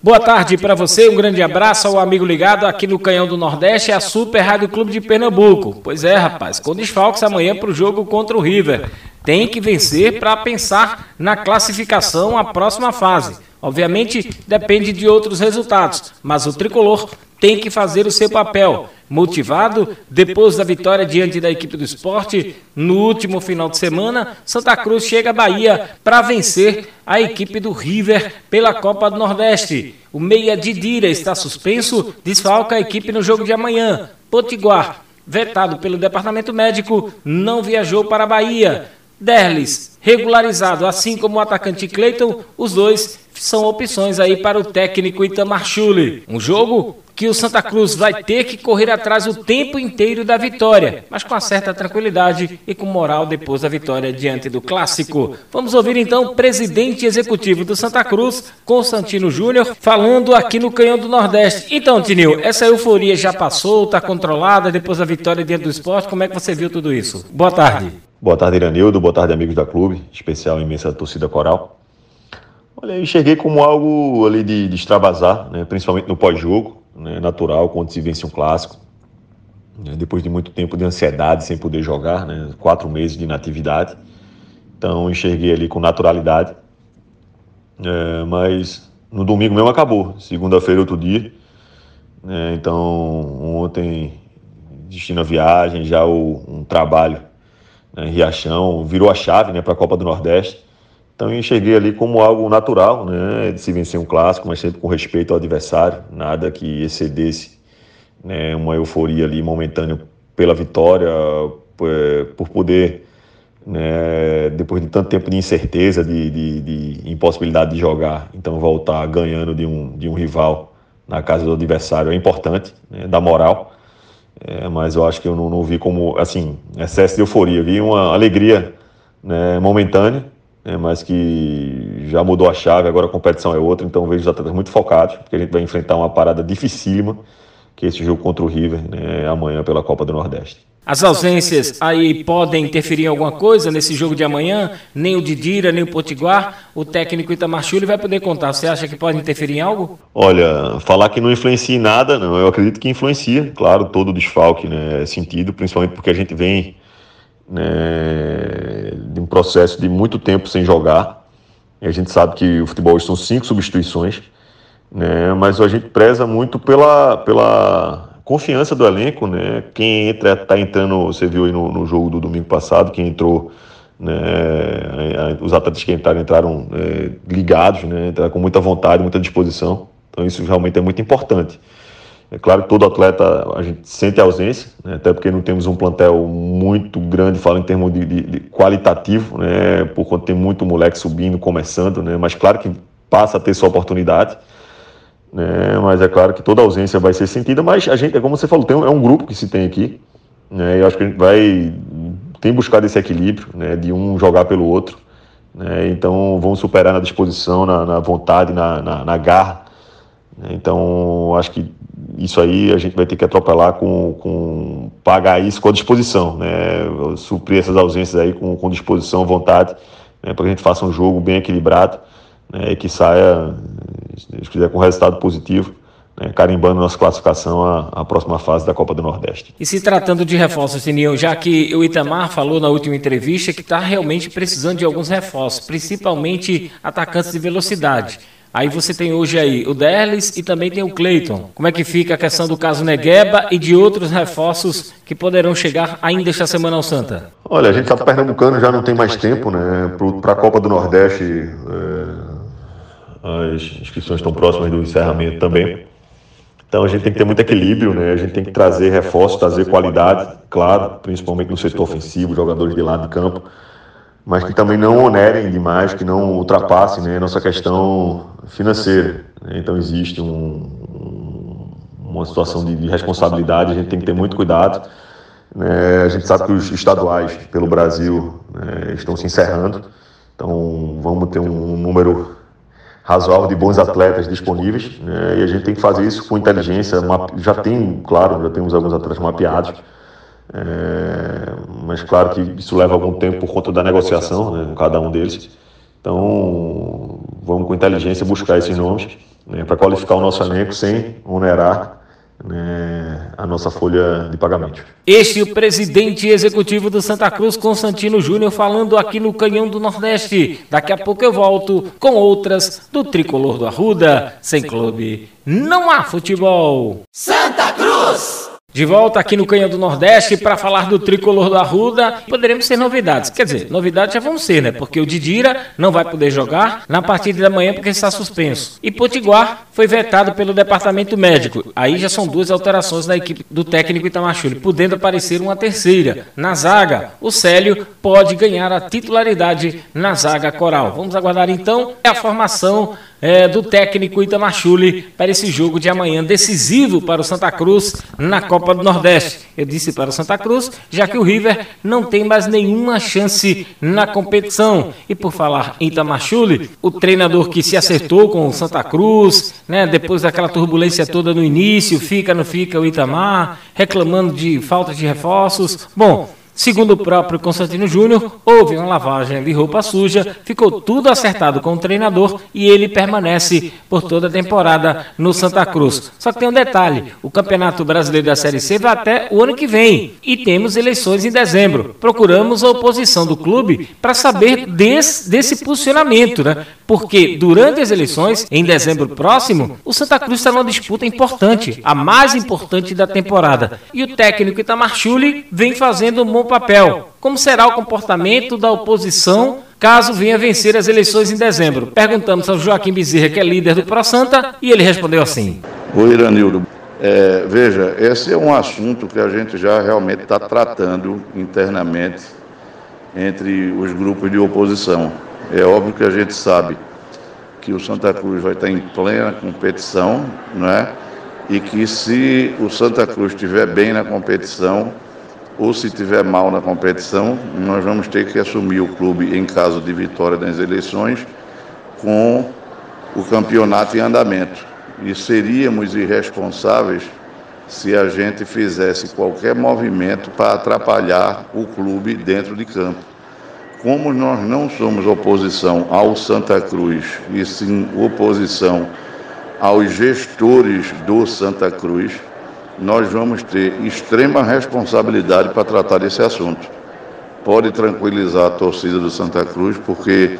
Boa tarde para você, um grande abraço ao amigo ligado aqui no Canhão do Nordeste, a Super Rádio Clube de Pernambuco. Pois é, rapaz, com desfalques amanhã para o jogo contra o River. Tem que vencer para pensar na classificação à próxima fase. Obviamente depende de outros resultados, mas o tricolor tem que fazer o seu papel. Motivado, depois da vitória diante da equipe do esporte, no último final de semana, Santa Cruz chega à Bahia para vencer a equipe do River pela Copa do Nordeste. O meia Didira está suspenso, desfalca a equipe no jogo de amanhã. Potiguar, vetado pelo departamento médico, não viajou para a Bahia. Derlis, regularizado, assim como o atacante Cleiton, os dois são opções aí para o técnico Itamar Chuli. Um jogo que o Santa Cruz vai ter que correr atrás o tempo inteiro da vitória, mas com uma certa tranquilidade e com moral depois da vitória diante do clássico. Vamos ouvir então o presidente executivo do Santa Cruz, Constantino Júnior, falando aqui no Canhão do Nordeste. Então, Tinil, essa euforia já passou, está controlada depois da vitória diante do esporte? Como é que você viu tudo isso? Boa tarde. Boa tarde, Iranildo. Boa tarde, amigos da clube, especial imensa torcida coral. Olha, eu enxerguei como algo ali de, de extravasar, né, principalmente no pós-jogo, né, natural, quando se vence um clássico. Né, depois de muito tempo de ansiedade sem poder jogar, né, quatro meses de inatividade. Então, enxerguei ali com naturalidade. É, mas no domingo mesmo acabou. Segunda-feira, outro dia. Né, então, ontem, destino a viagem, já o, um trabalho né, Riachão, virou a chave né, para a Copa do Nordeste. Então eu enxerguei ali como algo natural, né, de se vencer um clássico, mas sempre com respeito ao adversário, nada que excedesse né, uma euforia ali momentânea pela vitória, por, por poder, né, depois de tanto tempo de incerteza, de, de, de, impossibilidade de jogar, então voltar ganhando de um, de um rival na casa do adversário é importante, né, dá moral. É, mas eu acho que eu não, não, vi como, assim, excesso de euforia. Vi uma alegria né, momentânea, né, mas que já mudou a chave, agora a competição é outra, então vejo os atletas muito focados, porque a gente vai enfrentar uma parada dificílima, que é esse jogo contra o River, né, amanhã pela Copa do Nordeste. As ausências aí podem interferir em alguma coisa nesse jogo de amanhã? Nem o Didira, nem o Potiguar, o técnico Itamar Chuli vai poder contar. Você acha que pode interferir em algo? Olha, falar que não influencia em nada, não. Eu acredito que influencia. Claro, todo desfalque né, é sentido, principalmente porque a gente vem né, processo de muito tempo sem jogar. E a gente sabe que o futebol são cinco substituições, né, mas a gente preza muito pela, pela confiança do elenco, né? Quem entra, tá entrando, você viu aí no, no jogo do domingo passado, quem entrou, né? Os atletas que entraram entraram é, ligados, né? Entraram com muita vontade, muita disposição. Então isso realmente é muito importante. É claro que todo atleta a gente sente a ausência, né? até porque não temos um plantel muito grande, falo em termos de, de, de qualitativo, né? por conta tem muito moleque subindo, começando, né? mas claro que passa a ter sua oportunidade né? Mas é claro que toda ausência vai ser sentida, mas a gente, é como você falou, tem é um grupo que se tem aqui, né? Eu acho que a gente vai tem buscado esse equilíbrio, né? De um jogar pelo outro, né? Então vão superar na disposição, na, na vontade, na, na, na garra. Né? Então acho que isso aí a gente vai ter que atropelar com, com pagar isso com a disposição, né? Suprir essas ausências aí com, com disposição, vontade, né? para que a gente faça um jogo bem equilibrado né? e que saia se quiser, com resultado positivo, né, carimbando nossa classificação à, à, próxima fase da Copa do Nordeste. E se tratando de reforços, Sininho, já que o Itamar falou na última entrevista que está realmente precisando de alguns reforços, principalmente atacantes de velocidade. Aí você tem hoje aí o Derlis e também tem o Cleiton. Como é que fica a questão do caso Negueba e de outros reforços que poderão chegar ainda esta semana ao Santa? Olha, a gente está pernambucano já não tem mais tempo, né? Para a Copa do Nordeste. É as inscrições estão próximas do encerramento também. Então a gente tem que ter muito equilíbrio, né? A gente tem que trazer reforços, trazer qualidade, claro, principalmente no setor ofensivo, jogadores de lado de campo, mas que também não onerem demais, que não ultrapassem né, nossa questão financeira. Né? Então existe um, uma situação de, de, responsabilidade, a gente tem que ter muito cuidado. Né? A gente sabe que os estaduais pelo Brasil né, estão se encerrando, então vamos ter um número razoável de bons atletas disponíveis né, e a gente tem que fazer isso com inteligência. Já tem, claro, já temos alguns atletas mapeados, é, mas claro que isso leva algum tempo por conta da negociação né, com cada um deles. Então, vamos com inteligência buscar esses nomes né, para qualificar o nosso elenco sem onerar né, a nossa folha de pagamento. Este é o presidente executivo do Santa Cruz, Constantino Júnior, falando aqui no Canhão do Nordeste. Daqui a pouco eu volto com outras do Tricolor do Arruda. Sem clube, não há futebol. Santa Cruz! De volta aqui no Canhão do Nordeste para falar do tricolor do Arruda. Poderemos ter novidades. Quer dizer, novidades já vão ser, né? Porque o Didira não vai poder jogar na partida da manhã porque está suspenso. E Potiguar foi vetado pelo departamento médico. Aí já são duas alterações na equipe do técnico Itamachule, podendo aparecer uma terceira. Na zaga, o Célio pode ganhar a titularidade na zaga coral. Vamos aguardar então a formação é, do técnico Itamachule para esse jogo de amanhã decisivo para o Santa Cruz na Copa do Nordeste. Eu disse para o Santa Cruz, já que o River não tem mais nenhuma chance na competição. E por falar em Itamachule, o treinador que se acertou com o Santa Cruz, né, depois daquela turbulência toda no início, fica, não fica o Itamar, reclamando de falta de reforços. Bom, Segundo o próprio Constantino Júnior, houve uma lavagem de roupa suja, ficou tudo acertado com o treinador e ele permanece por toda a temporada no Santa Cruz. Só que tem um detalhe: o Campeonato Brasileiro da Série C vai até o ano que vem e temos eleições em dezembro. Procuramos a oposição do clube para saber desse, desse posicionamento, né? Porque durante as eleições, em dezembro próximo, o Santa Cruz está numa disputa importante, a mais importante da temporada. E o técnico Itamar Chuli vem fazendo um bom papel. Como será o comportamento da oposição caso venha vencer as eleições em dezembro? Perguntamos ao Joaquim Bezerra, que é líder do Pro Santa, e ele respondeu assim: Oi, Iranildo. É, veja, esse é um assunto que a gente já realmente está tratando internamente entre os grupos de oposição. É óbvio que a gente sabe que o Santa Cruz vai estar em plena competição, né? E que se o Santa Cruz estiver bem na competição, ou se tiver mal na competição, nós vamos ter que assumir o clube em caso de vitória nas eleições com o campeonato em andamento. E seríamos irresponsáveis se a gente fizesse qualquer movimento para atrapalhar o clube dentro de campo. Como nós não somos oposição ao Santa Cruz, e sim oposição aos gestores do Santa Cruz, nós vamos ter extrema responsabilidade para tratar desse assunto. Pode tranquilizar a torcida do Santa Cruz, porque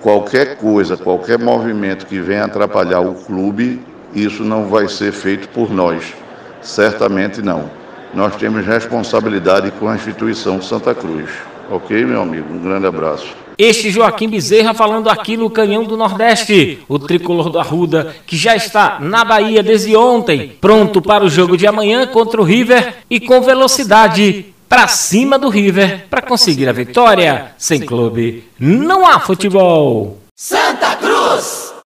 qualquer coisa, qualquer movimento que venha atrapalhar o clube, isso não vai ser feito por nós. Certamente não. Nós temos responsabilidade com a instituição Santa Cruz. Ok, meu amigo? Um grande abraço. Este Joaquim Bezerra falando aqui no Canhão do Nordeste, o tricolor do Arruda, que já está na Bahia desde ontem, pronto para o jogo de amanhã contra o River e com velocidade para cima do River para conseguir a vitória. Sem clube, não há futebol. Santa!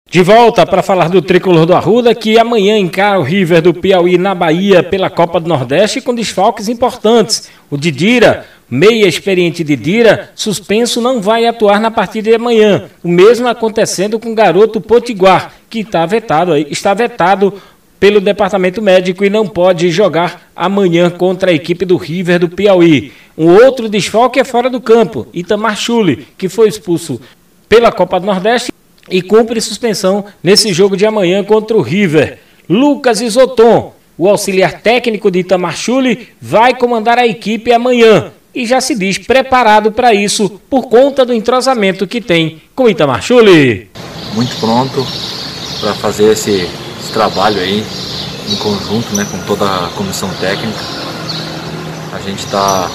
De volta para falar do tricolor do Arruda, que amanhã encara o River do Piauí na Bahia pela Copa do Nordeste com desfalques importantes. O Didira meia experiente de Dira, suspenso, não vai atuar na partida de amanhã. O mesmo acontecendo com o garoto Potiguar, que está vetado, está vetado pelo departamento médico e não pode jogar amanhã contra a equipe do River do Piauí. Um outro desfalque é fora do campo, Itamar Chuli, que foi expulso pela Copa do Nordeste e cumpre suspensão nesse jogo de amanhã contra o River. Lucas Isoton, o auxiliar técnico de Itamar Chuli, vai comandar a equipe amanhã e já se diz preparado para isso por conta do entrosamento que tem com Itamar Chuli. Muito pronto para fazer esse, esse, trabalho aí em conjunto né, com toda a comissão técnica. A gente está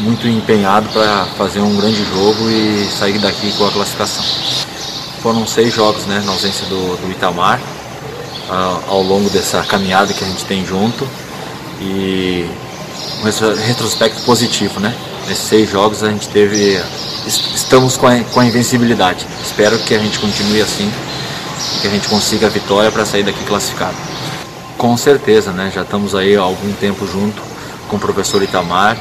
muito empenhado para fazer um grande jogo e sair daqui com a classificação. Foram seis jogos né, na ausência do, do Itamar uh, ao longo dessa caminhada que a gente tem junto e um retrospecto positivo, né? Nesses seis jogos a gente teve. Estamos com a, com a invencibilidade. Espero que a gente continue assim que a gente consiga a vitória para sair daqui classificado. Com certeza, né? Já estamos aí há algum tempo junto com o professor Itamar.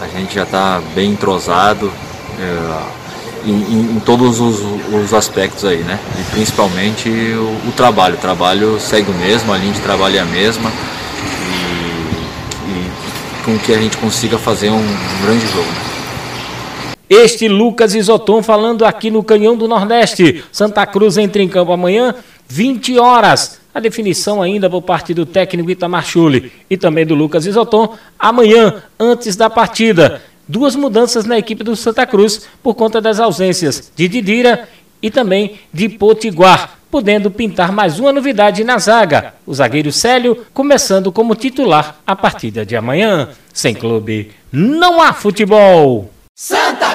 A gente já está bem entrosado é, em, em, todos os, os, aspectos aí, né? E principalmente o, o trabalho. O trabalho segue o mesmo, a linha de trabalho é a mesma com que a gente consiga fazer um, um grande jogo. Este Lucas Isoton falando aqui no Canhão do Nordeste. Santa Cruz entra em campo amanhã, 20 horas. A definição ainda por parte do técnico Itamar Chuli e também do Lucas Isoton amanhã, antes da partida. Duas mudanças na equipe do Santa Cruz por conta das ausências de Didira e também de Potiguar, podendo pintar mais uma novidade na zaga. O zagueiro Célio começando como titular a partida de amanhã. Sem clube, não há futebol. Santa